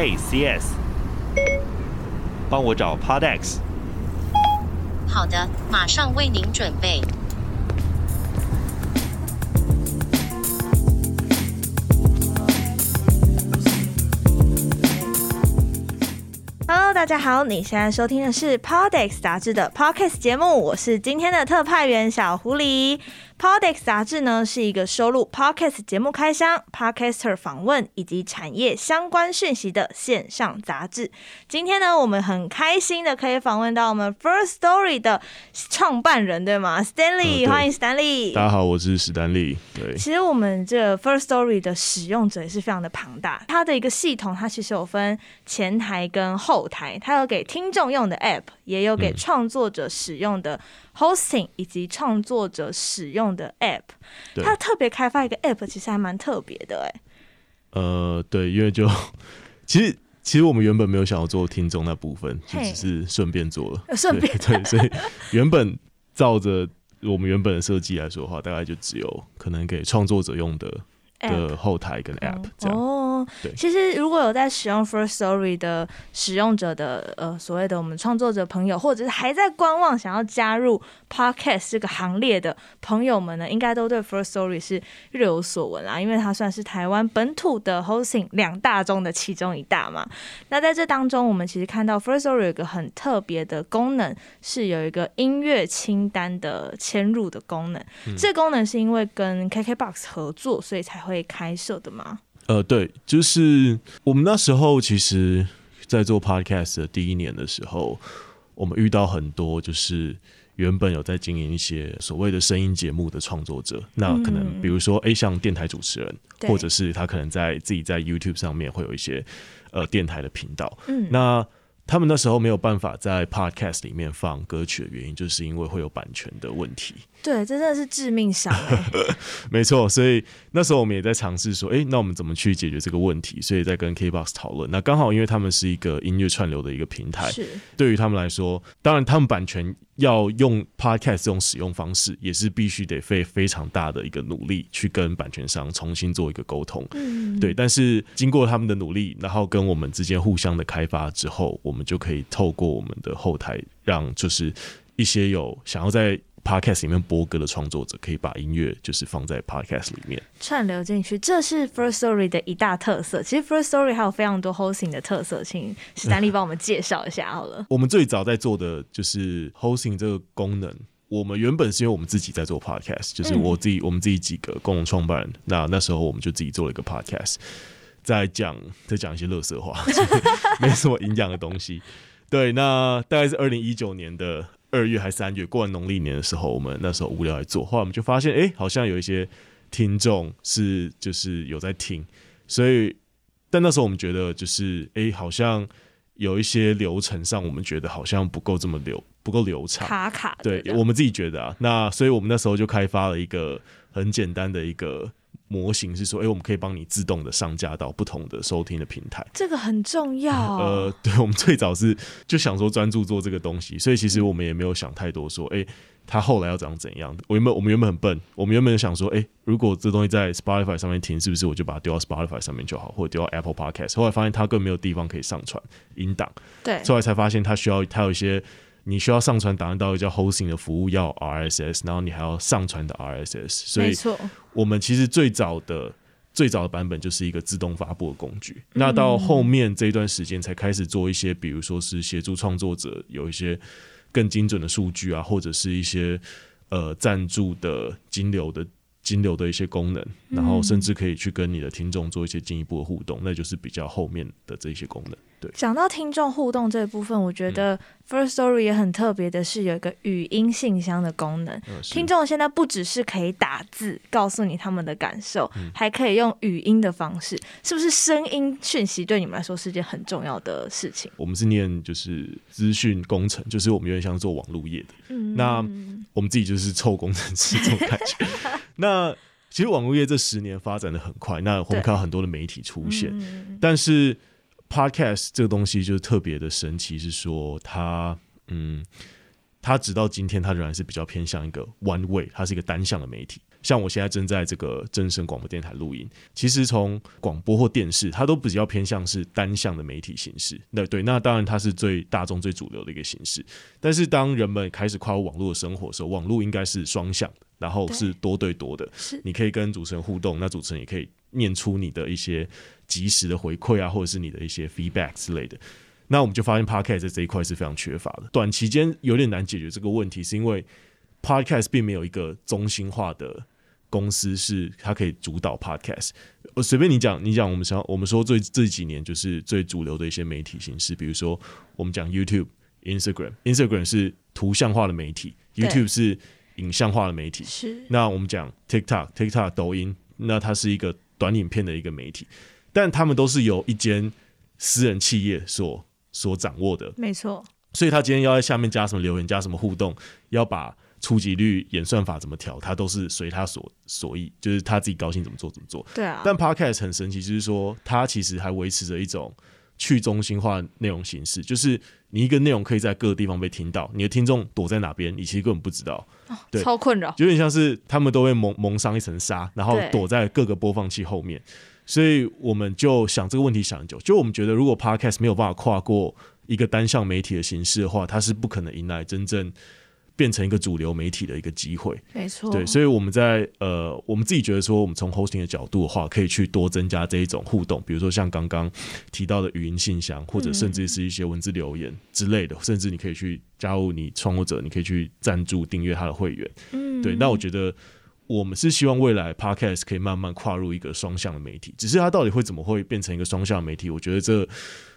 Hey CS，帮我找 Podex。好的，马上为您准备。Hello，大家好，你现在收听的是 Podex 杂志的 Podcast 节目，我是今天的特派员小狐狸。Podex 杂志呢是一个收录 Podcast 节目开箱、Podcaster 访问以及产业相关讯息的线上杂志。今天呢，我们很开心的可以访问到我们 First Story 的创办人，对吗？Stanley，欢迎 Stanley。大家好，我是史丹利。对，其实我们这 First Story 的使用者也是非常的庞大，它的一个系统，它其实有分前台跟后台，它有给听众用的 App，也有给创作者使用的。Hosting 以及创作者使用的 App，它特别开发一个 App，其实还蛮特别的哎。呃，对，因为就 其实其实我们原本没有想要做听众那部分，就只是顺便做了，顺便对，所以原本照着我们原本的设计来说的话，大概就只有可能给创作者用的。的后台跟 App 这样哦，对，其实如果有在使用 First Story 的使用者的呃所谓的我们创作者朋友，或者是还在观望想要加入 Podcast 这个行列的朋友们呢，应该都对 First Story 是略有所闻啦，因为它算是台湾本土的 Hosting 两大中的其中一大嘛。那在这当中，我们其实看到 First Story 有一个很特别的功能，是有一个音乐清单的迁入的功能。嗯、这个功能是因为跟 KKBOX 合作，所以才会。会开设的吗？呃，对，就是我们那时候其实，在做 podcast 的第一年的时候，我们遇到很多就是原本有在经营一些所谓的声音节目的创作者，那可能比如说，哎，像电台主持人，或者是他可能在自己在 YouTube 上面会有一些呃电台的频道，嗯，那。他们那时候没有办法在 Podcast 里面放歌曲的原因，就是因为会有版权的问题。对，这真的是致命伤欸。没错，所以那时候我们也在尝试说，哎，那我们怎么去解决这个问题？所以在跟 KBox 讨论。那刚好因为他们是一个音乐串流的一个平台，是对于他们来说，当然他们版权。要用 Podcast 这种使用方式，也是必须得费非常大的一个努力去跟版权商重新做一个沟通。嗯，对。但是经过他们的努力，然后跟我们之间互相的开发之后，我们就可以透过我们的后台，让就是一些有想要在 Podcast 里面播歌的创作者可以把音乐就是放在 Podcast 里面串流进去，这是 First Story 的一大特色。其实 First Story 还有非常多 Hosting 的特色，请史丹利帮我们介绍一下好了。我们最早在做的就是 Hosting 这个功能。我们原本是因为我们自己在做 Podcast，就是我自己、嗯、我们自己几个共同创办人，那那时候我们就自己做了一个 Podcast，在讲在讲一些乐色话，没什么营养的东西。对，那大概是二零一九年的。二月还三月过完农历年的时候，我们那时候无聊来做，后来我们就发现，哎、欸，好像有一些听众是就是有在听，所以，但那时候我们觉得就是，哎、欸，好像有一些流程上，我们觉得好像不够这么流，不够流畅，卡卡。对，我们自己觉得啊，那所以我们那时候就开发了一个很简单的一个。模型是说，哎、欸，我们可以帮你自动的上架到不同的收听的平台，这个很重要。呃，对，我们最早是就想说专注做这个东西，所以其实我们也没有想太多，说，哎、欸，他后来要长怎样？我原本我们原本很笨，我们原本想说，哎、欸，如果这东西在 Spotify 上面听，是不是我就把它丢到 Spotify 上面就好，或者丢到 Apple Podcast？后来发现它根本没有地方可以上传音档，对，后来才发现它需要它有一些。你需要上传档案到一个叫 hosting 的服务，要 RSS，然后你还要上传的 RSS，所以我们其实最早的最早的版本就是一个自动发布的工具。那到后面这一段时间才开始做一些，比如说是协助创作者有一些更精准的数据啊，或者是一些呃赞助的金流的。金流的一些功能，然后甚至可以去跟你的听众做一些进一步的互动，嗯、那就是比较后面的这些功能。对，讲到听众互动这一部分，我觉得 First Story 也很特别的是有一个语音信箱的功能。嗯、听众现在不只是可以打字告诉你他们的感受，嗯、还可以用语音的方式，是不是声音讯息对你们来说是件很重要的事情？我们是念就是资讯工程，就是我们有点像做网络业的。嗯，那我们自己就是臭工程师这种感觉。那其实网络业这十年发展的很快，那我们看到很多的媒体出现，嗯、但是 Podcast 这个东西就是特别的神奇，是说它，嗯，它直到今天它仍然是比较偏向一个 one way，它是一个单向的媒体。像我现在正在这个真声广播电台录音，其实从广播或电视，它都比较偏向是单向的媒体形式。那对，那当然它是最大众、最主流的一个形式。但是当人们开始跨入网络生活的时候，网络应该是双向的，然后是多对多的。是，你可以跟主持人互动，那主持人也可以念出你的一些及时的回馈啊，或者是你的一些 feedback 之类的。那我们就发现 Podcast 在这一块是非常缺乏的，短期间有点难解决这个问题，是因为 Podcast 并没有一个中心化的公司，是它可以主导 Podcast。我随便你讲，你讲，我们想我们说最这几年就是最主流的一些媒体形式，比如说我们讲 YouTube、Instagram，Instagram 是图像化的媒体，YouTube 是影像化的媒体。是。那我们讲 TikTok，TikTok 抖音，那它是一个短影片的一个媒体，但他们都是由一间私人企业所所掌握的，没错。所以他今天要在下面加什么留言，加什么互动，要把触及率演算法怎么调，他都是随他所所意，就是他自己高兴怎么做怎么做。对啊。但 Podcast 很神奇，就是说他其实还维持着一种去中心化内容形式，就是你一个内容可以在各个地方被听到，你的听众躲在哪边，你其实根本不知道。哦、对，超困扰。有点像是他们都会蒙蒙上一层纱，然后躲在各个播放器后面。所以我们就想这个问题想很久，就我们觉得，如果 Podcast 没有办法跨过一个单向媒体的形式的话，它是不可能迎来真正变成一个主流媒体的一个机会。没错，对，所以我们在呃，我们自己觉得说，我们从 hosting 的角度的话，可以去多增加这一种互动，比如说像刚刚提到的语音信箱，或者甚至是一些文字留言之类的，嗯、甚至你可以去加入你创作者，你可以去赞助订阅他的会员。嗯，对，那我觉得。我们是希望未来 Podcast 可以慢慢跨入一个双向的媒体，只是它到底会怎么会变成一个双向的媒体？我觉得这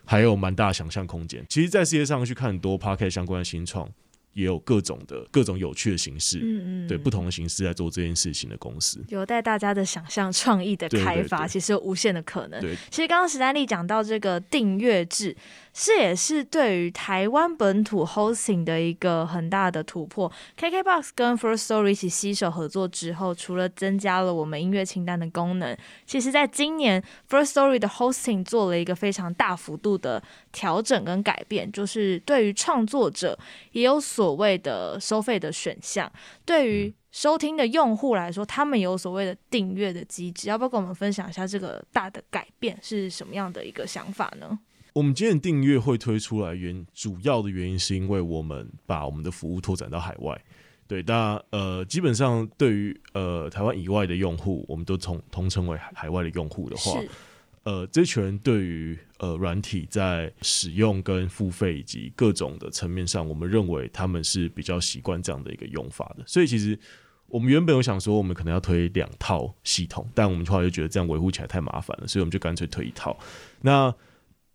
还有蛮大的想象空间。其实，在世界上去看很多 Podcast 相关的新创。也有各种的各种有趣的形式，嗯嗯，对不同的形式在做这件事情的公司，有待大家的想象创意的开发，其实有无限的可能。对，其实刚刚史丹利讲到这个订阅制，是也是对于台湾本土 hosting 的一个很大的突破。KKBOX 跟 First Story 一起携手合作之后，除了增加了我们音乐清单的功能，其实在今年 First Story 的 hosting 做了一个非常大幅度的调整跟改变，就是对于创作者也有所。所谓的收费的选项，对于收听的用户来说，他们有所谓的订阅的机制，要不要跟我们分享一下这个大的改变是什么样的一个想法呢？我们今天订阅会推出来原主要的原因是因为我们把我们的服务拓展到海外，对，那呃，基本上对于呃台湾以外的用户，我们都统统称为海外的用户的话。呃，这群人对于呃软体在使用跟付费以及各种的层面上，我们认为他们是比较习惯这样的一个用法的。所以其实我们原本有想说，我们可能要推两套系统，但我们后来就觉得这样维护起来太麻烦了，所以我们就干脆推一套。那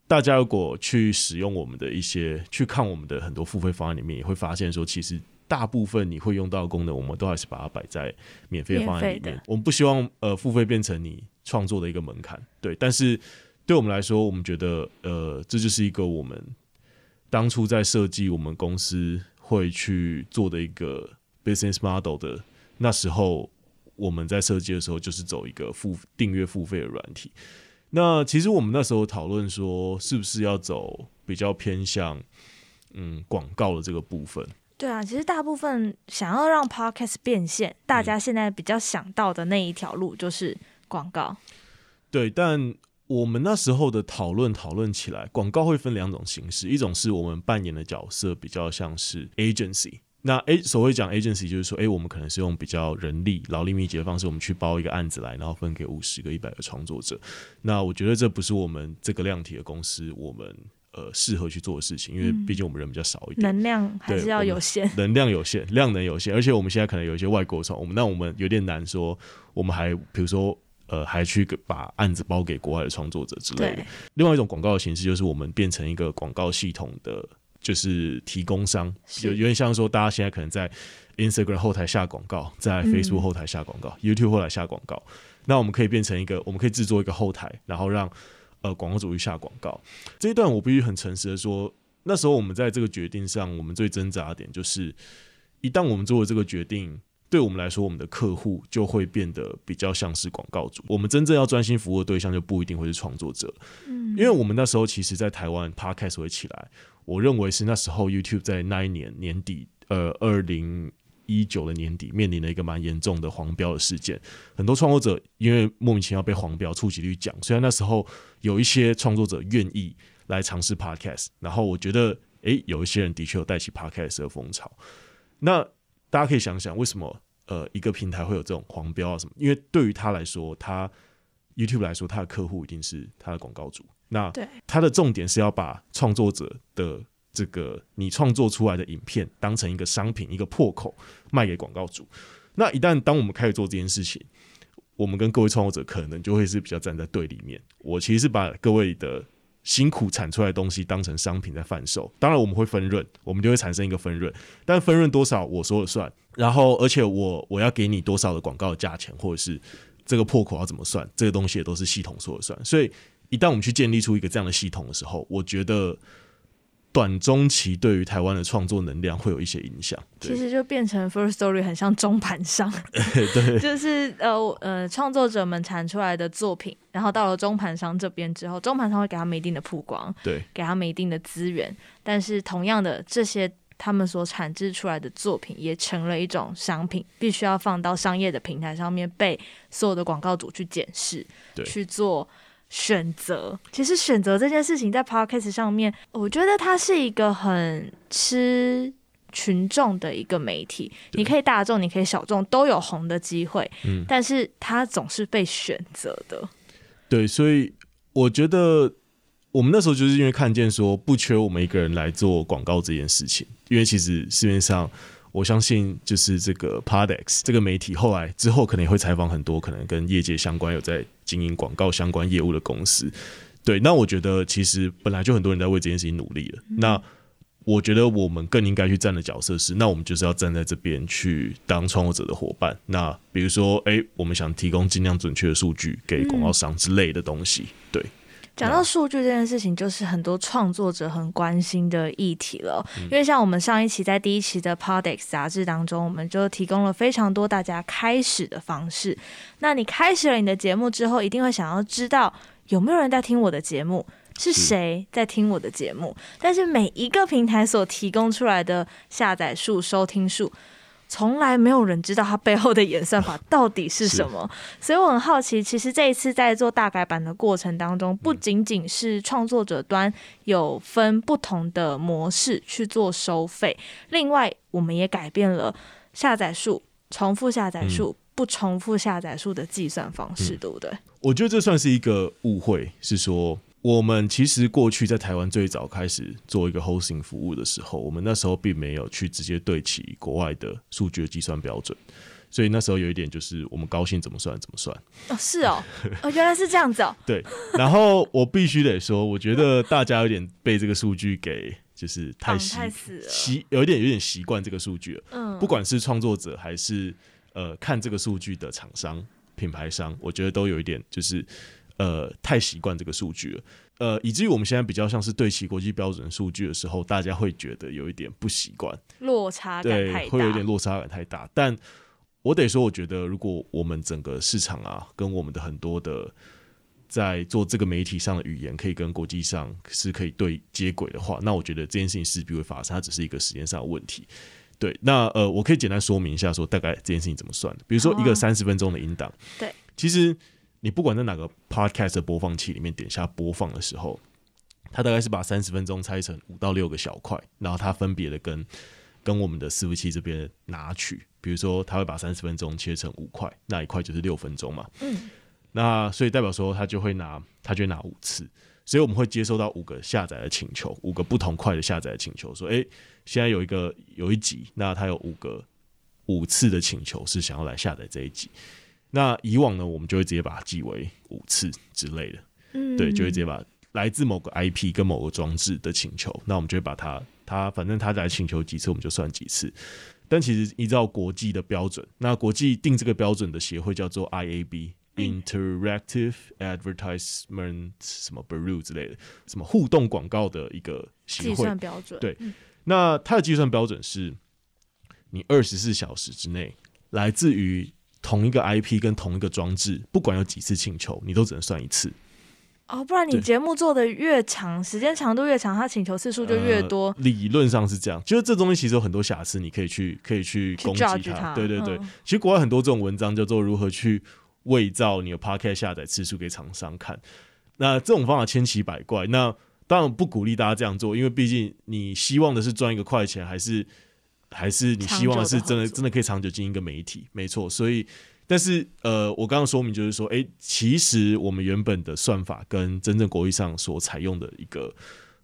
大家如果去使用我们的一些，去看我们的很多付费方案里面，也会发现说，其实大部分你会用到的功能，我们都还是把它摆在免费方案里面。我们不希望呃付费变成你。创作的一个门槛，对，但是对我们来说，我们觉得，呃，这就是一个我们当初在设计我们公司会去做的一个 business model 的。那时候我们在设计的时候，就是走一个付订阅付费的软体。那其实我们那时候讨论说，是不是要走比较偏向嗯广告的这个部分？对啊，其实大部分想要让 podcast 变现，大家现在比较想到的那一条路就是。广告，对，但我们那时候的讨论讨论起来，广告会分两种形式，一种是我们扮演的角色比较像是 agency，那 A 所谓讲 agency 就是说，哎，我们可能是用比较人力劳力密集的方式，我们去包一个案子来，然后分给五十个、一百个创作者。那我觉得这不是我们这个量体的公司，我们呃适合去做的事情，因为毕竟我们人比较少一点，能量还是要有限，能量有限，量能有限，而且我们现在可能有一些外国创，我们那我们有点难说，我们还比如说。呃，还去把案子包给国外的创作者之类的。另外一种广告的形式，就是我们变成一个广告系统的，就是提供商，有有点像说，大家现在可能在 Instagram 后台下广告，在 Facebook 后台下广告，嗯，YouTube 后台下广告。那我们可以变成一个，我们可以制作一个后台，然后让呃广告主去下广告。这一段我必须很诚实的说，那时候我们在这个决定上，我们最挣扎的点就是，一旦我们做了这个决定。对我们来说，我们的客户就会变得比较像是广告主。我们真正要专心服务的对象就不一定会是创作者。嗯，因为我们那时候其实，在台湾 Podcast 会起来，我认为是那时候 YouTube 在那一年年底，呃，二零一九的年底面临了一个蛮严重的黄标的事件，很多创作者因为莫名其妙被黄标触及率降，虽然那时候有一些创作者愿意来尝试 podcast，然后我觉得，诶、有一些人的确有带起 podcast 的风潮。那大家可以想想，为什么呃一个平台会有这种黄标啊什么？因为对于他来说，他 YouTube 来说，他的客户一定是他的广告主。那它的重点是要把创作者的这个你创作出来的影片当成一个商品，一个破口卖给广告主。那一旦当我们开始做这件事情，我们跟各位创作者可能就会是比较站在对立面。我其实是把各位的辛苦产出来的东西当成商品在贩售。当然我们会分润，我们就会产生一个分润，但分润多少我说了算。然后而且我我要给你多少的广告价钱，或者是这个破口要怎么算，这个东西也都是系统说了算。所以一旦我们去建立出一个这样的系统的时候，我觉得。短中期对于台湾的创作能量会有一些影响，其实就变成 First Story 很像中盘商，对，就是呃呃创作者们产出来的作品，然后到了中盘商这边之后，中盘商会给他们一定的曝光，对，给他们一定的资源，但是同样的这些他们所产制出来的作品也成了一种商品，必须要放到商业的平台上面被所有的广告主去检视，对，去做。选择，其实选择这件事情在 Podcast 上面，我觉得它是一个很吃群众的一个媒体。你可以大众，你可以小众，都有红的机会。嗯，但是它总是被选择的。对，所以我觉得我们那时候就是因为看见说不缺我们一个人来做广告这件事情，因为其实市面上。我相信，就是这个 Podex 这个媒体，后来之后可能也会采访很多可能跟业界相关、有在经营广告相关业务的公司。对，那我觉得其实本来就很多人在为这件事情努力了。那我觉得我们更应该去站的角色是，那我们就是要站在这边去当创作者的伙伴。那比如说，哎，我们想提供尽量准确的数据给广告商之类的东西。对。讲到数据这件事情，就是很多创作者很关心的议题了。因为像我们上一期在第一期的 Podex 杂志当中，我们就提供了非常多大家开始的方式。那你开始了你的节目之后，一定会想要知道有没有人在听我的节目，是谁在听我的节目。但是每一个平台所提供出来的下载数、收听数。从来没有人知道它背后的演算法 到底是什么，所以我很好奇。其实这一次在做大改版的过程当中，不仅仅是创作者端有分不同的模式去做收费，另外我们也改变了下载数、重复下载数、不重复下载数的计算方式，对不对？我觉得这算是一个误会，是说。我们其实过去在台湾最早开始做一个 hosting 服务的时候，我们那时候并没有去直接对齐国外的数据的计算标准，所以那时候有一点就是我们高兴怎么算怎么算。哦，是哦，哦，原来是这样子哦。对，然后我必须得说，我觉得大家有点被这个数据给就是太习习，有一点有点习惯这个数据了。嗯，不管是创作者还是呃看这个数据的厂商、品牌商，我觉得都有一点就是。呃，太习惯这个数据了，呃，以至于我们现在比较像是对齐国际标准数据的时候，大家会觉得有一点不习惯，落差感太大，对，会有点落差感太大。但我得说，我觉得如果我们整个市场啊，跟我们的很多的在做这个媒体上的语言，可以跟国际上是可以对接轨的话，那我觉得这件事情势必会发生，它只是一个时间上的问题。对，那呃，我可以简单说明一下，说大概这件事情怎么算的。比如说一个三十分钟的音档，对，其实。你不管在哪个 podcast 的播放器里面点下播放的时候，它大概是把三十分钟拆成五到六个小块，然后它分别的跟跟我们的伺服器这边拿取，比如说它会把三十分钟切成五块，那一块就是六分钟嘛。嗯。那所以代表说它就会拿，它就会拿五次，所以我们会接收到五个下载的请求，五个不同块的下载的请求，说，诶，现在有一个有一集，那它有五个五次的请求是想要来下载这一集。那以往呢，我们就会直接把它记为五次之类的，嗯，对，就会直接把来自某个 IP 跟某个装置的请求，那我们就会把它，它反正它来请求几次，我们就算几次。但其实依照国际的标准，那国际定这个标准的协会叫做 IAB，Interactive Advertisement 什么 Bureau 之类的，什么互动广告的一个协会标准。对，那它的计算标准是，你二十四小时之内来自于。同一个 IP 跟同一个装置，不管有几次请求，你都只能算一次。哦，不然你节目做的越长，时间长度越长，他请求次数就越多。呃、理论上是这样，就是这东西其实有很多瑕疵，你可以去可以去攻击它。对对对，嗯、其实国外很多这种文章叫做如何去伪造你的 Podcast 下载次数给厂商看。那这种方法千奇百怪，那当然不鼓励大家这样做，因为毕竟你希望的是赚一个快钱，还是还是你希望是真的真的可以长久经营一个媒体？没错，所以。但是，呃，我刚刚说明就是说，哎，其实我们原本的算法跟真正国际上所采用的一个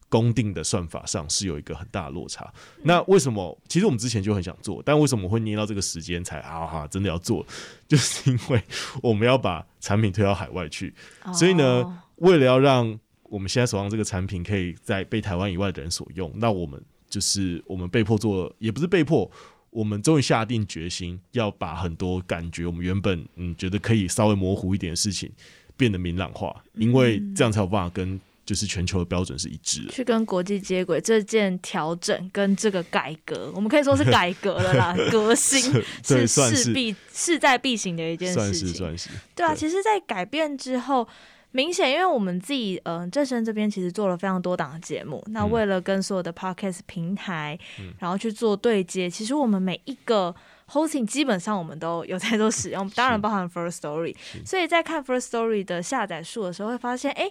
公定的算法上是有一个很大的落差。那为什么？其实我们之前就很想做，但为什么会捏到这个时间才啊哈真的要做？就是因为我们要把产品推到海外去，所以呢，为了要让我们现在手上这个产品可以在被台湾以外的人所用，那我们就是我们被迫做，也不是被迫。我们终于下定决心要把很多感觉我们原本嗯觉得可以稍微模糊一点的事情变得明朗化，因为这样才有办法跟就是全球的标准是一致的，去跟国际接轨。这件调整跟这个改革，我们可以说是改革了啦，革新 是势必势在必行的一件事情，算是算是对啊。其实，在改变之后。明显，因为我们自己，嗯、呃，正声这边其实做了非常多档的节目。那为了跟所有的 podcast 平台，嗯、然后去做对接，其实我们每一个 hosting 基本上我们都有在做使用，当然包含 First Story。所以在看 First Story 的下载数的时候，会发现，哎，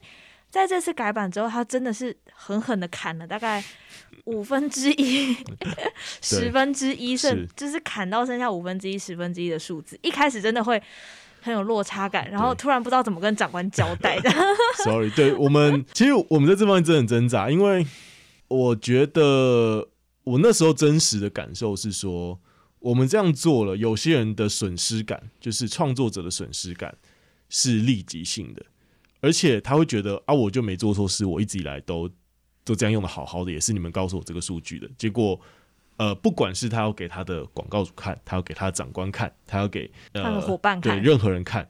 在这次改版之后，它真的是狠狠的砍了大概五分之一、十分之一，甚就是砍到剩下五分之一、十分之一的数字。一开始真的会。很有落差感，然后突然不知道怎么跟长官交代的。Sorry，对我们 其实我们在这方面真的很挣扎，因为我觉得我那时候真实的感受是说，我们这样做了，有些人的损失感，就是创作者的损失感是立即性的，而且他会觉得啊，我就没做错事，我一直以来都都这样用的好好的，也是你们告诉我这个数据的结果。呃，不管是他要给他的广告主看，他要给他的长官看，他要给呃他的伙伴看，对任何人看，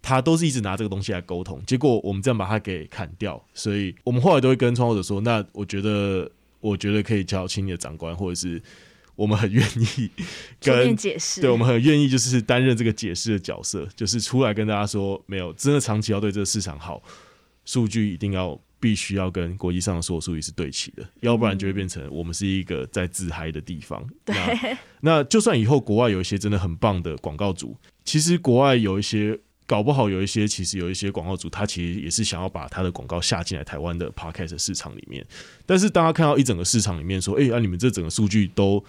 他都是一直拿这个东西来沟通。结果我们这样把它给砍掉，所以我们后来都会跟创作者说：“那我觉得，我觉得可以叫请你的长官，或者是我们很愿意 跟解释，对我们很愿意就是担任这个解释的角色，就是出来跟大家说，没有真的长期要对这个市场好，数据一定要。”必须要跟国际上的所有数据是对齐的，要不然就会变成我们是一个在自嗨的地方。对，那，那就算以后国外有一些真的很棒的广告主，其实国外有一些搞不好有一些，其实有一些广告主，他其实也是想要把他的广告下进来台湾的 Podcast 市场里面。但是当他看到一整个市场里面说，哎、欸，啊，你们这整个数据都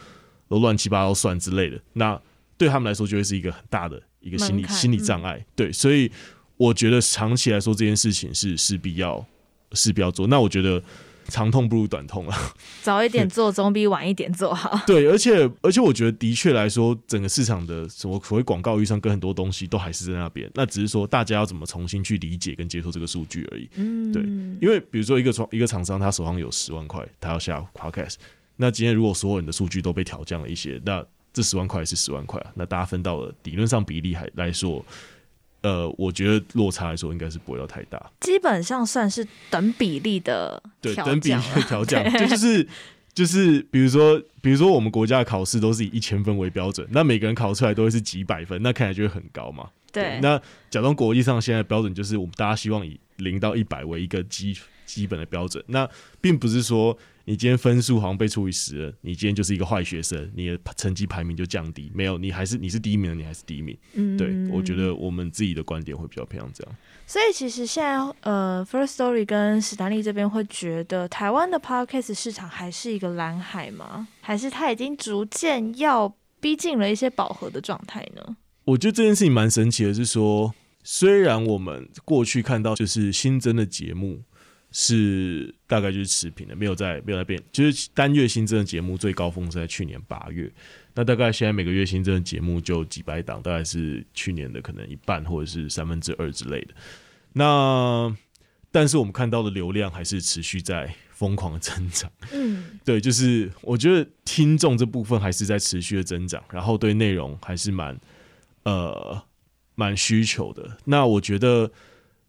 都乱七八糟算之类的，那对他们来说就会是一个很大的一个心理心理障碍。对，所以我觉得长期来说这件事情是势必要。是不要做，那我觉得长痛不如短痛啊。早一点 做总比晚一点做好。对，而且而且我觉得的确来说，整个市场的什么所谓广告预算跟很多东西都还是在那边，那只是说大家要怎么重新去理解跟接受这个数据而已。嗯，对，因为比如说一个创一个厂商，他手上有十万块，他要下 Podcast，那今天如果所有人的数据都被调降了一些，那这十万块是十万块啊，那大家分到了理论上比例还来说。呃，我觉得落差来说应该是不会要太大，基本上算是等比例的对等比例的调降，就就是就是比如说比如说我们国家的考试都是以一千分为标准，那每个人考出来都会是几百分，那看起来就会很高嘛。对，对，那假装国际上现在标准就是我们大家希望以零到一百为一个基基本的标准，那并不是说。你今天分数好像被除以十了，你今天就是一个坏学生，你的成绩排名就降低。没有，你还是你是第一名的，你还是第一名。嗯，对，我觉得我们自己的观点会比较偏向这样。所以其实现在呃，First Story 跟史丹利这边会觉得台湾的 Podcast 市场还是一个蓝海吗？还是它已经逐渐要逼近了一些饱和的状态呢？我觉得这件事情蛮神奇的，是说虽然我们过去看到就是新增的节目。是大概就是持平的，没有在没有在变。就是单月新增的节目最高峰是在去年八月，那大概现在每个月新增的节目就几百档，大概是去年的可能一半或者是三分之二之类的。那但是我们看到的流量还是持续在疯狂的增长。嗯，对，就是我觉得听众这部分还是在持续的增长，然后对内容还是蛮呃蛮需求的。那我觉得。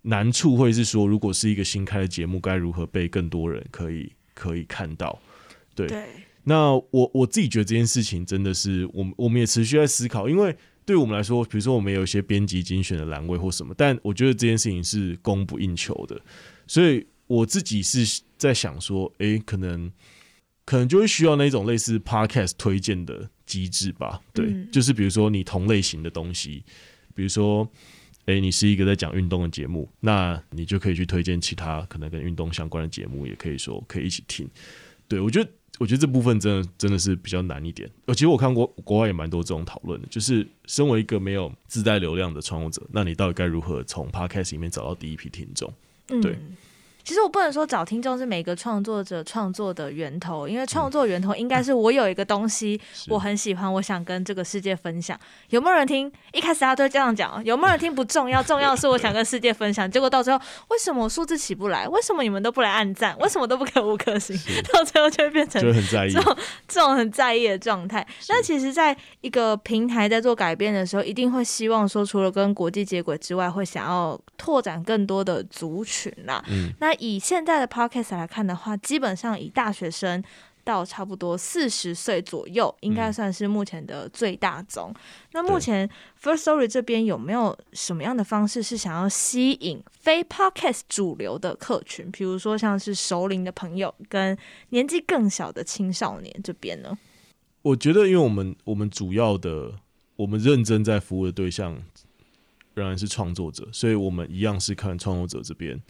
难处会是说，如果是一个新开的节目，该如何被更多人可以可以看到？对，对那我我自己觉得这件事情真的是，我们我们也持续在思考，因为对我们来说，比如说我们有一些编辑精选的栏位或什么，但我觉得这件事情是供不应求的，所以我自己是在想说，哎、欸，可能可能就会需要那种类似 podcast 推荐的机制吧。对，嗯、就是比如说你同类型的东西，比如说，哎、欸，你是一个在讲运动的节目，那你就可以去推荐其他可能跟运动相关的节目，也可以说可以一起听。对我觉得。我觉得这部分真的真的是比较难一点。呃，其实我看过国外也蛮多这种讨论的，就是身为一个没有自带流量的创作者，那你到底该如何从 Podcast 里面找到第一批听众？对。嗯其实我不能说找听众是每个创作者创作的源头，因为创作源头应该是我有一个东西我很喜欢，我想跟这个世界分享。有没有人听？一开始大家都这样讲，有没有人听不重要，重要是我想跟世界分享。结果到最后，为什么我数字起不来？为什么你们都不来按赞？为什么都不给五颗星？到最后就会变成这种这种很在意的状态。那其实，在一个平台在做改变的时候，一定会希望说，除了跟国际接轨之外，会想要拓展更多的族群啦。嗯，那。以现在的 podcast 来看的话，基本上以大学生到差不多四十岁左右，应该算是目前的最大宗。嗯、那目前 Firstory 这边有没有什么样的方式是想要吸引非 podcast 主流的客群？比如说像是熟龄的朋友跟年纪更小的青少年这边呢？我觉得，因为我们我们主要的我们认真在服务的对象仍然是创作者，所以我们一样是看创作者这边。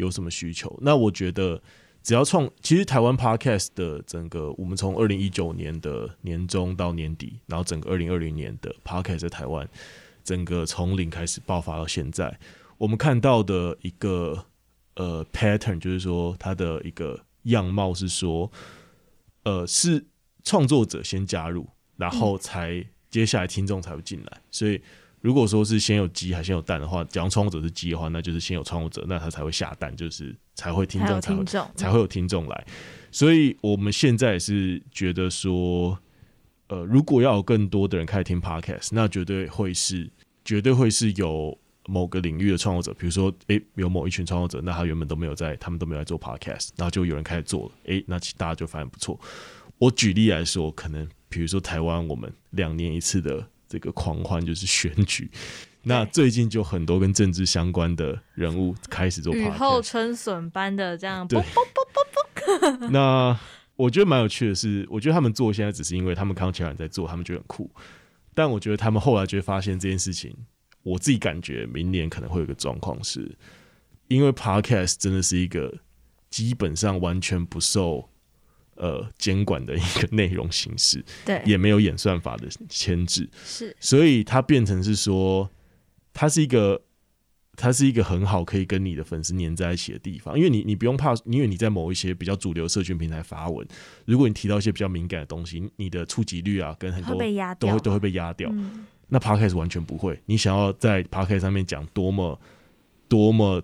有什么需求？那我觉得，只要创，其实台湾 Podcast 的整个，我们从二零一九年的年中到年底，然后整个二零二零年的 Podcast 在台湾，整个从零开始爆发到现在，我们看到的一个呃 pattern，就是说它的一个样貌是说，呃，是创作者先加入，然后才接下来听众才会进来，所以。如果说是先有鸡还是先有蛋的话，假如创作者是鸡的话，那就是先有创作者，那他才会下蛋，就是才会听众才会才会有听众来。所以我们现在是觉得说，呃，如果要有更多的人开始听 Podcast，那绝对会是绝对会是有某个领域的创作者，比如说，诶、欸，有某一群创作者，那他原本都没有在，他们都没有在做 Podcast，然后就有人开始做了，诶、欸，那其大家就发现不错。我举例来说，可能比如说台湾，我们两年一次的。这个狂欢就是选举，那最近就很多跟政治相关的人物开始做雨后春笋般的这样，对。那我觉得蛮有趣的是，我觉得他们做现在只是因为他们看到其他人在做，他们觉得很酷。但我觉得他们后来就会发现这件事情，我自己感觉明年可能会有个状况是，因为 Podcast 真的是一个基本上完全不受。呃，监管的一个内容形式，对，也没有演算法的牵制，是，所以它变成是说，它是一个，它是一个很好可以跟你的粉丝粘在一起的地方，因为你你不用怕，因为你在某一些比较主流社群平台发文，如果你提到一些比较敏感的东西，你的触及率啊，跟很多都会都会被压掉。嗯、那 Podcast 完全不会，你想要在 Podcast 上面讲多么多么。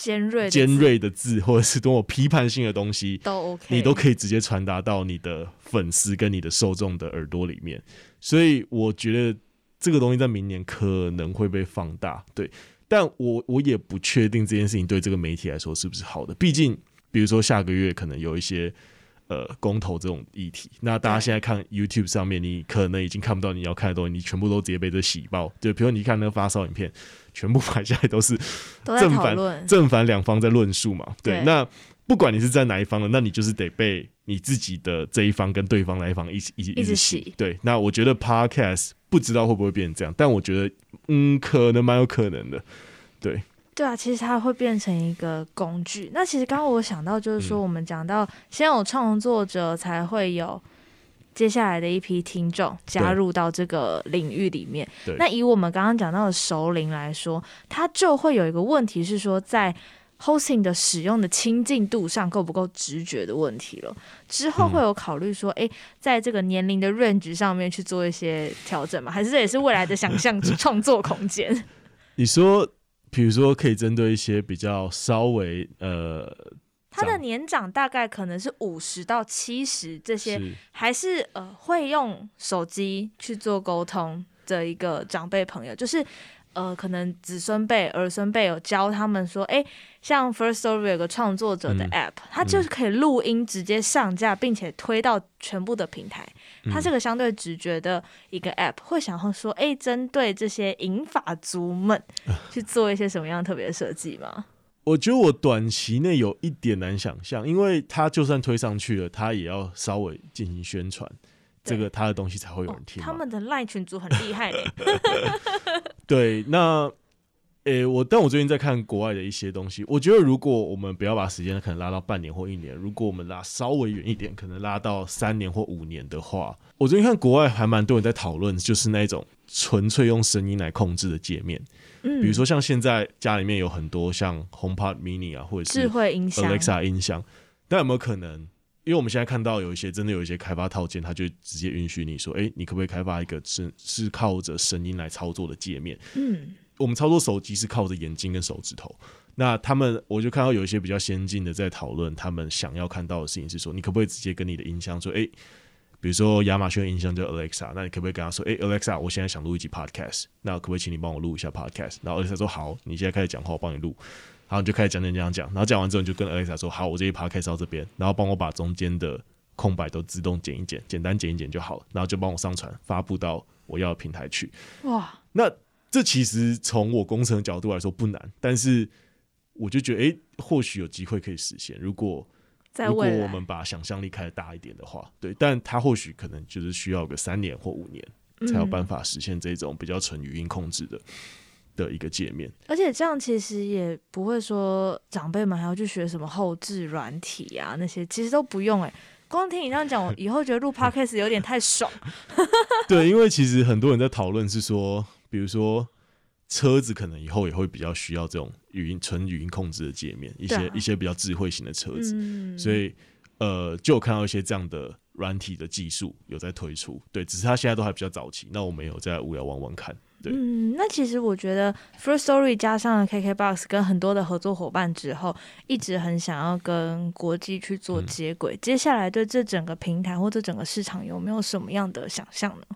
尖锐尖锐的字，或者是多么批判性的东西，都 OK，你都可以直接传达到你的粉丝跟你的受众的耳朵里面。所以我觉得这个东西在明年可能会被放大，对。但我我也不确定这件事情对这个媒体来说是不是好的。毕竟，比如说下个月可能有一些呃公投这种议题，那大家现在看 YouTube 上面，你可能已经看不到你要看的东西，你全部都直接被这洗爆。就比如你看那个发烧影片。全部买下来都是 正反正反两方在论述嘛，对，对。那不管你是在哪一方的，那你就是得被你自己的这一方跟对方那一方一起一起一直洗。对，那我觉得 Podcast 不知道会不会变成这样，但我觉得嗯，可能蛮有可能的。对，对啊，其实它会变成一个工具。那其实刚刚我想到就是说，我们讲到先有创作者才会有。接下来的一批听众加入到这个领域里面，那以我们刚刚讲到的熟龄来说，它就会有一个问题是说，在 hosting 的使用的亲近度上够不够直觉的问题了。之后会有考虑说，哎、嗯，在这个年龄的 range 上面去做一些调整吗？还是这也是未来的想象创作空间？你说，比如说可以针对一些比较稍微呃。他的年长大概可能是五十到七十，这些还是呃会用手机去做沟通的一个长辈朋友，就是呃，可能子孙辈、儿孙辈有教他们说，哎，像 First Story 有个创作者的 App，嗯，它就是可以录音直接上架，并且推到全部的平台。它是个相对直觉的一个 App，会想要说，哎，针对这些银发族们 去做一些什么样特别的设计吗？我觉得我短期内有一点难想象，因为他就算推上去了，他也要稍微进行宣传。这个他的东西才会有人听，哦。他们的赖群组很厉害嘞。对，那诶，我但我最近在看国外的一些东西，我觉得如果我们不要把时间可能拉到半年或一年，如果我们拉稍微远一点，可能拉到三年或五年的话，我最近看国外还蛮多人在讨论，就是那种纯粹用声音来控制的界面。嗯，比如说像现在家里面有很多像 HomePod Mini 啊，或者是智慧音响、Alexa 音响，但有没有可能？因为我们现在看到有一些真的有一些开发套件，它就直接允许你说，哎，你可不可以开发一个是是靠着声音来操作的界面？嗯，我们操作手机是靠着眼睛跟手指头。那他们我就看到有一些比较先进的在讨论，他们想要看到的事情是说，你可不可以直接跟你的音箱说，哎，比如说亚马逊的音箱叫 Alexa，那你可不可以跟他说，哎，Alexa，我现在想录一集 Podcast，那可不可以请你帮我录一下 Podcast？然后 Alexa 说好，你现在开始讲话，我帮你录。然后你就开始讲讲讲讲，然后讲完之后你就跟 Alexa 说：“好，我这一趴开始到这边，然后帮我把中间的空白都自动剪一剪，简单剪一剪就好了，然后就帮我上传发布到我要的平台去。”哇，那这其实从我工程的角度来说不难，但是我就觉得，哎，或许有机会可以实现。如果如果我们把想象力开得大一点的话，对，但它或许可能就是需要个三年或五年才有办法实现这种比较纯语音控制的。的一个界面，而且这样其实也不会说长辈们还要去学什么后置软体啊，那些其实都不用哎、欸。光听你这样讲，我以后觉得录 podcast 有点太爽。对，因为其实很多人在讨论是说，比如说车子可能以后也会比较需要这种语音纯语音控制的界面，一些、啊、一些比较智慧型的车子，嗯、所以呃，就有看到一些这样的软体的技术有在推出。对，只是它现在都还比较早期，那我们有在无聊玩玩看。嗯，那其实我觉得 First Story 加上 KKBOX 跟很多的合作伙伴之后，一直很想要跟国际去做接轨。嗯、接下来对这整个平台或者整个市场有没有什么样的想象呢？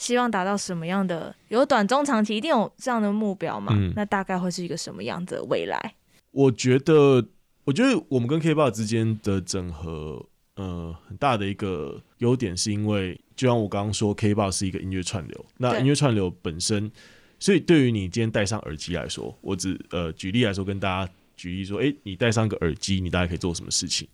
希望达到什么样的？有短中长期一定有这样的目标嘛？嗯、那大概会是一个什么样的未来？我觉得，我觉得我们跟 KKBOX 之间的整合。呃，很大的一个优点是因为，就像我刚刚说，KKBOX 是一个音乐串流。那音乐串流本身，所以对于你今天戴上耳机来说，我只呃举例来说，跟大家举例说，诶，你戴上个耳机，你大概可以做什么事情？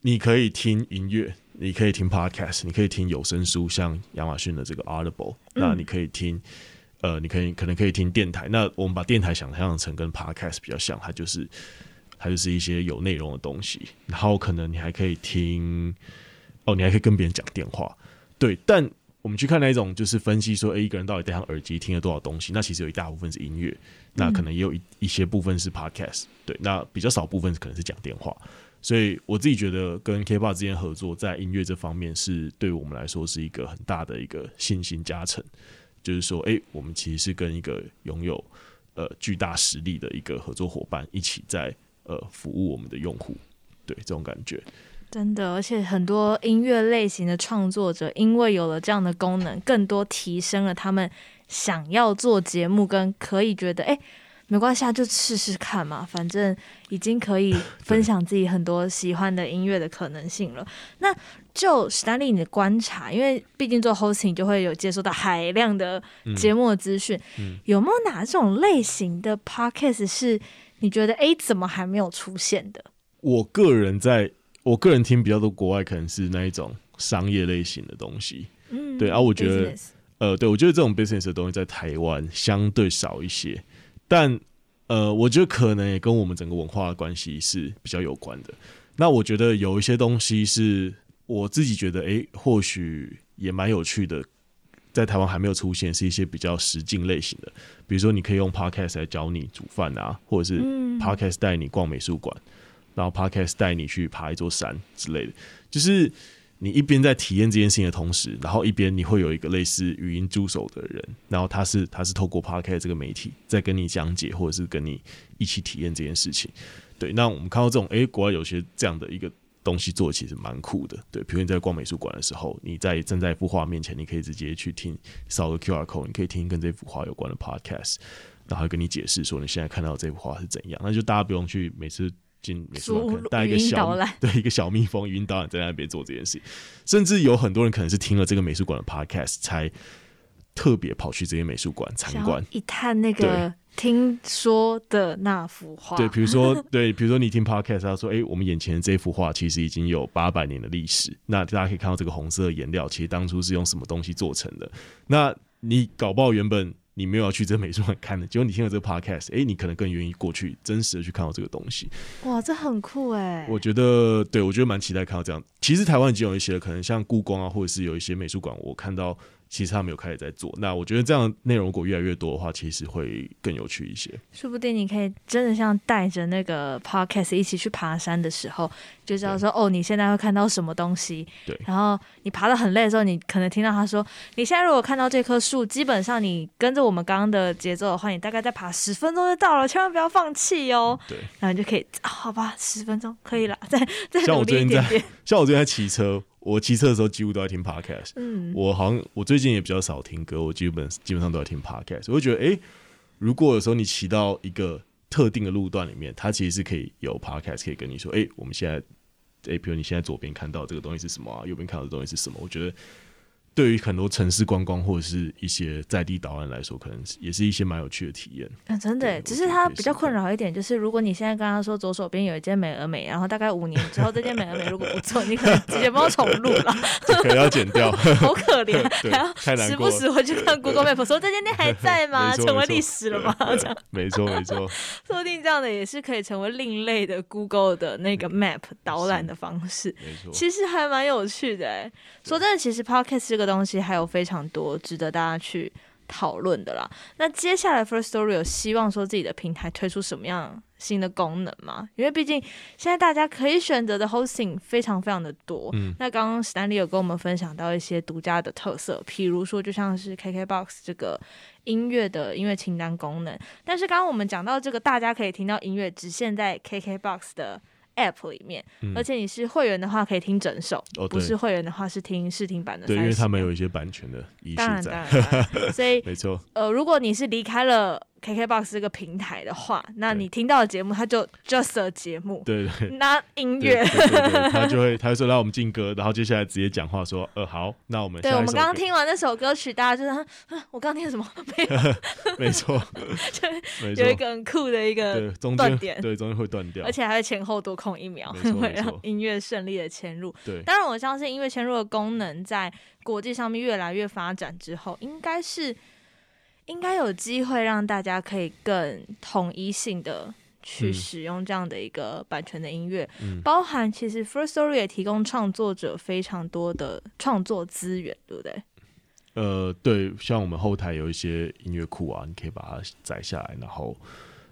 你可以听音乐，你可以听 Podcast，你可以听有声书，像亚马逊的这个 Audible，那你可以听，呃，你可以可能可以听电台。那我们把电台想象成跟 Podcast 比较像，它就是。它就是一些有内容的东西，然后可能你还可以听，哦，你还可以跟别人讲电话，对。但我们去看那一种，就是分析说，诶，一个人到底戴上耳机听了多少东西？那其实有一大部分是音乐，那可能也有一一些部分是 podcast，对。那比较少部分可能是讲电话。所以我自己觉得跟 K-pop 之间合作，在音乐这方面是对我们来说是一个很大的一个信心加成，就是说，诶，我们其实是跟一个拥有呃巨大实力的一个合作伙伴一起在。呃，服务我们的用户，对这种感觉，真的，而且很多音乐类型的创作者，因为有了这样的功能，更多提升了他们想要做节目，跟可以觉得，哎，没关系啊，就试试看嘛，反正已经可以 分享自己很多喜欢的音乐的可能性了。那就史丹利，你的观察，因为毕竟做 hosting 就会有接收到海量的节目的资讯，嗯嗯、有没有哪种类型的 podcast 是？你觉得哎，怎么还没有出现的？我个人在我个人听比较多国外，可能是那一种商业类型的东西。嗯，对啊，我觉得 business 呃，对我觉得这种 business 的东西在台湾相对少一些，但呃，我觉得可能也跟我们整个文化的关系是比较有关的。那我觉得有一些东西是我自己觉得哎，或许也蛮有趣的。在台湾还没有出现，是一些比较实境类型的，比如说你可以用 podcast 来教你煮饭啊，或者是 podcast 带你逛美术馆，嗯、然后 podcast 带你去爬一座山之类的。就是你一边在体验这件事情的同时，然后一边你会有一个类似语音助手的人，然后他是他是透过 podcast 这个媒体在跟你讲解，或者是跟你一起体验这件事情。对，那我们看到这种，诶、国外有些这样的一个东西做其实蛮酷的。对，比如你在逛美术馆的时候，你在站在一幅画面前，你可以直接去听扫个 QR code，你可以听跟这幅画有关的 podcast，然后跟你解释说你现在看到这幅画是怎样。那就大家不用去每次进美术馆带一个小对一个小蜜蜂语音导览在那边做这件事，甚至有很多人可能是听了这个美术馆的 podcast 才特别跑去这些美术馆参观一探那个。听说的那幅画，对，比如说，对，比如说你听 podcast，他说，哎、欸，我们眼前的这幅画其实已经有八百年的历史。那大家可以看到这个红色的颜料，其实当初是用什么东西做成的？那你搞不好原本你没有要去这美术馆看的，结果你听了这个 podcast，哎、欸，你可能更愿意过去真实的去看到这个东西。哇，这很酷哎！我觉得，对，我觉得蛮期待看到这样。其实台湾已经有一些可能像故宫啊，或者是有一些美术馆，我看到。其实他们有开始在做，那我觉得这样内容如果越来越多的话，其实会更有趣一些。说不定你可以真的像带着那个 podcast 一起去爬山的时候，就知道说哦，你现在会看到什么东西。对。然后你爬得很累的时候，你可能听到他说：“你现在如果看到这棵树，基本上你跟着我们刚刚的节奏的话，你大概再爬十分钟就到了，千万不要放弃哦。”对。然后你就可以，啊、好吧，十分钟可以了，再再努力一点点。像我最近在，像我最近在骑车。我骑车的时候几乎都在听 podcast，嗯，我好像我最近也比较少听歌，我基本基本上都在听 podcast。我会觉得，哎、欸，如果有时候你骑到一个特定的路段里面，它其实是可以有 podcast 可以跟你说，哎、欸，我们现在，哎、欸，比如你现在左边看到这个东西是什么啊，右边看到的东西是什么？我觉得。对于很多城市观光或者是一些在地导览来说，可能也是一些蛮有趣的体验。嗯，真的，只是它比较困扰一点，就是如果你现在刚刚说左手边有一间美而美，然后大概五年之后这间美而美如果不做，你可能直接帮我重录了，可能要剪掉，好可怜，还要时不时回去看 Google Map，说这间店还在吗？成为历史了吗？这样，没错没错，说不定这样的也是可以成为另类的 Google 的那个 Map 导览的方式。没错，其实还蛮有趣的哎。说真的，其实 Podcast 这个东西还有非常多值得大家去讨论的啦。那接下来 First Story 有希望说自己的平台推出什么样新的功能吗？因为毕竟现在大家可以选择的 hosting 非常非常的多。嗯，那刚刚 Stanley 有跟我们分享到一些独家的特色，譬如说就像是 KKBOX 这个音乐的音乐清单功能。但是刚刚我们讲到这个，大家可以听到音乐只限在 KKBOX 的。App 里面，嗯，而且你是会员的话，可以听整首；哦，不是会员的话，是听试听版的。对，因为他们有一些版权的意识在。当然，当然，当然所以 没错。呃，如果你是离开了。KKBOX 这个平台的话，那你听到的节目，它就 just a 节目，对对，那音乐，他就会，他会说，让我们进歌，然后接下来直接讲话说，呃，好，那我们，对，我们刚刚听完那首歌曲，大家就是，我刚刚听什么？没有，没错，就有一个很酷的一个断点，对，中间会断掉，而且还会前后多空一秒，会让音乐顺利的嵌入。对，当然我相信音乐嵌入的功能在国际上面越来越发展之后，应该是。应该有机会让大家可以更统一性的去使用这样的一个版权的音乐，嗯，包含其实 First Story 也提供创作者非常多的创作资源，对不对？呃，对，像我们后台有一些音乐库啊，你可以把它载下来，然后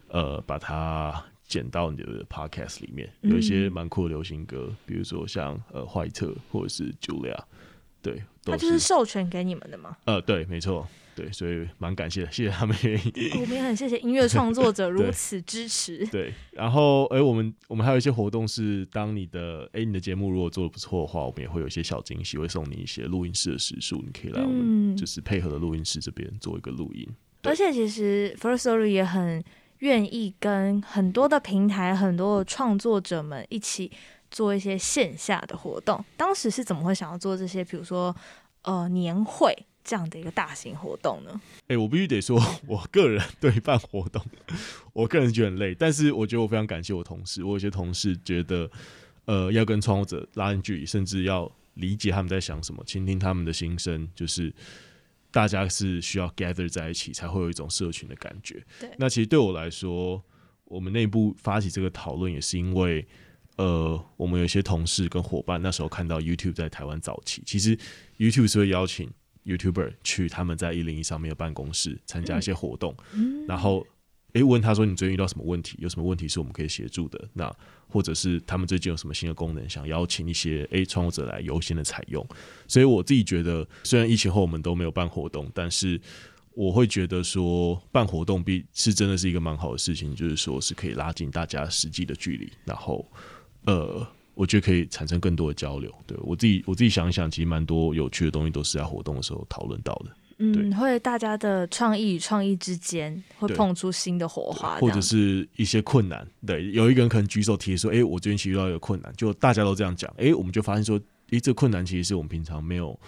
呃把它剪到你的 Podcast 里面，有一些蛮酷的流行歌，嗯，比如说像呃怀特或者是 Julia，对，它就是授权给你们的吗？呃，对，没错。对，所以蛮感谢的，谢谢他们愿意。我们也很谢谢音乐创作者 如此支持。对，对，然后哎，我们我们还有一些活动是，当你的哎你的节目如果做的不错的话，我们也会有一些小惊喜，会送你一些录音室的时数，你可以来我们就是配合的录音室这边做一个录音。而且其实 First Story 也很愿意跟很多的平台、很多的创作者们一起做一些线下的活动。当时是怎么会想要做这些？比如说呃年会。这样的一个大型活动呢？哎、欸，我必须得说，我个人对办活动，我个人觉得很累。但是我觉得我非常感谢我同事，我有些同事觉得，呃，要跟创作者拉近距离，甚至要理解他们在想什么，倾听他们的心声，就是大家是需要 gather 在一起，才会有一种社群的感觉。对。那其实对我来说，我们内部发起这个讨论，也是因为，呃，我们有些同事跟伙伴那时候看到 YouTube 在台湾早期，其实 YouTube 是会邀请。YouTuber 去他们在一零一上面的办公室参加一些活动，嗯、然后诶、欸、问他说，你最近遇到什么问题？有什么问题是我们可以协助的？那或者是他们最近有什么新的功能，想邀请一些诶创作者来优先的采用。所以我自己觉得，虽然疫情后我们都没有办活动，但是我会觉得说办活动必是真的是一个蛮好的事情，就是说是可以拉近大家实际的距离，然后呃。我觉得可以产生更多的交流。对我自己，我自己想一想，其实蛮多有趣的东西都是在活动的时候讨论到的。嗯，会大家的创意与创意之间会碰出新的火花，或者是一些困难。对，有一个人可能举手提说：“哎、欸，我最近其实遇到一个困难。”就大家都这样讲，哎、欸，我们就发现说。哎、欸，这个困难其实是我们平常没有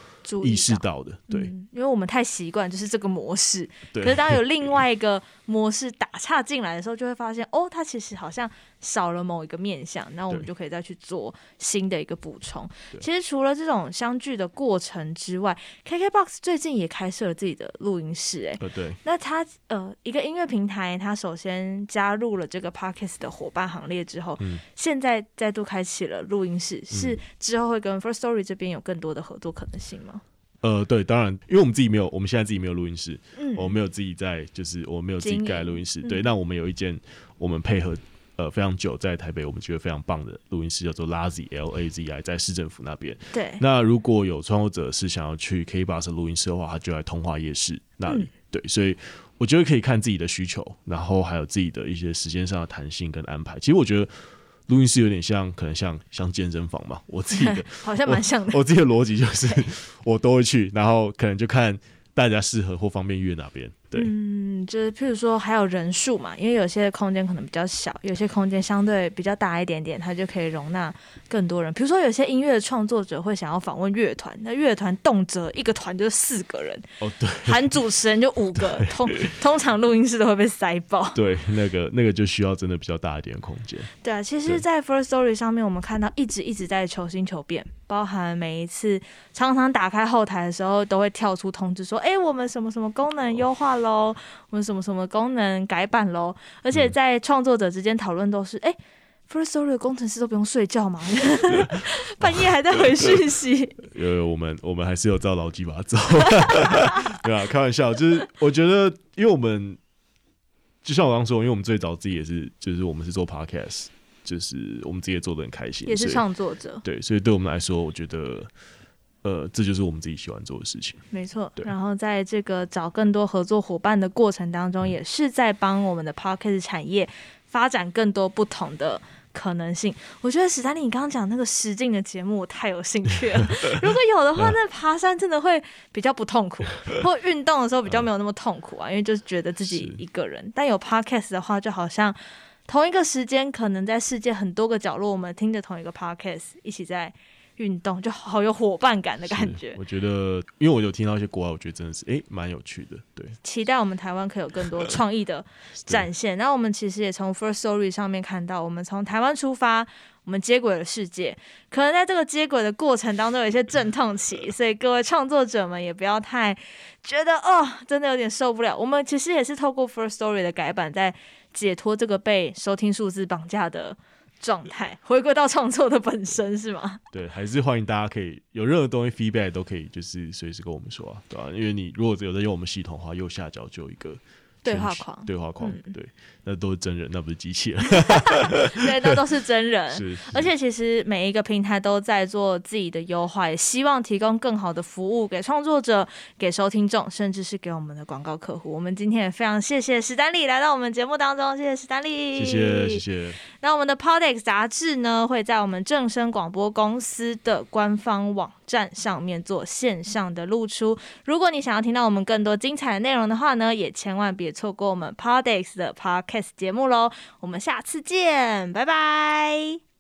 意识到的，对、嗯，因为我们太习惯就是这个模式。对，可是当有另外一个模式打岔进来的时候，就会发现哦，它其实好像少了某一个面向，那我们就可以再去做新的一个补充。其实除了这种相聚的过程之外，KKBOX 最近也开设了自己的录音室，哎，对。那它呃，一个音乐平台，它首先加入了这个 Podcast 的伙伴行列之后，嗯、现在再度开启了录音室，是之后会跟 First Story 这边有更多的合作可能性吗？呃，对，当然，因为我们自己没有，我们现在自己没有录音室，嗯，我们没有自己在，就是我们没有自己盖录音室，对。那、嗯、我们有一间，我们配合呃非常久，在台北我们觉得非常棒的录音室，叫做 Lazy L A Z I，在市政府那边。对。那如果有创作者是想要去 K b u s 录音室的话，他就在通化夜市那里。嗯、对，所以我觉得可以看自己的需求，然后还有自己的一些时间上的弹性跟安排。其实我觉得。录音室有点像，可能像像健身房嘛。我自己的 好像蛮像的。我，我自己的逻辑就是，我都会去，然后可能就看大家适合或方便约哪边。对，嗯，就是譬如说还有人数嘛，因为有些空间可能比较小，有些空间相对比较大一点点，它就可以容纳更多人。比如说有些音乐创作者会想要访问乐团，那乐团动辄一个团就是四个人，哦对，含主持人就五个，通通常录音室都会被塞爆。对，那个那个就需要真的比较大一点的空间。对啊，其实，在 First Story 上面，我们看到一直一直在求新求变，包含每一次常常打开后台的时候，都会跳出通知说，哎、欸，我们什么什么功能优化喽。哦我们什么什么功能改版喽？而且在创作者之间讨论都是，哎、嗯欸、，Firstory 的工程师都不用睡觉吗？半夜还在回讯息？有有，我们我们还是有照劳基法走，对啊，开玩笑，就是我觉得，因为我们就像我刚说，因为我们最早自己也是，就是我们是做 Podcast，就是我们自己也做的很开心，也是创作者，对，所以对我们来说，我觉得。呃，这就是我们自己喜欢做的事情。没错，然后在这个找更多合作伙伴的过程当中，也是在帮我们的 Podcast 产业发展更多不同的可能性。我觉得史丹利，你刚刚讲那个实境的节目，我太有兴趣了。如果有的话，那爬山真的会比较不痛苦，或运动的时候比较没有那么痛苦啊，因为就是觉得自己一个人。但有 Podcast 的话，就好像同一个时间，可能在世界很多个角落，我们听着同一个 Podcast，一起在。运动就好有伙伴感的感觉。我觉得，因为我有听到一些国外，我觉得真的是哎，蛮有趣的。对，期待我们台湾可以有更多创意的 展现。那我们其实也从 First Story 上面看到，我们从台湾出发，我们接轨了世界。可能在这个接轨的过程当中，有一些阵痛期，所以各位创作者们也不要太觉得哦，真的有点受不了。我们其实也是透过 First Story 的改版，在解脱这个被收听数字绑架的。状态回归到创作的本身是吗？对，还是欢迎大家可以有任何东西 feedback 都可以，就是随时跟我们说啊，对吧、啊？因为你如果有在用我们系统的话，右下角就有一个对话框，对话框，嗯、对。那都是真人，那不是机器人。对，那都是真人。是，是，而且其实每一个平台都在做自己的优化，也希望提供更好的服务给创作者、给收听众，甚至是给我们的广告客户。我们今天也非常谢谢史丹利来到我们节目当中，谢谢史丹利，谢谢谢谢。那我们的 Podex 杂志呢，会在我们正声广播公司的官方网站上面做线上的露出。如果你想要听到我们更多精彩的内容的话呢，也千万别错过我们 Podex 的 Podcast 节目喽，我们下次见，拜拜。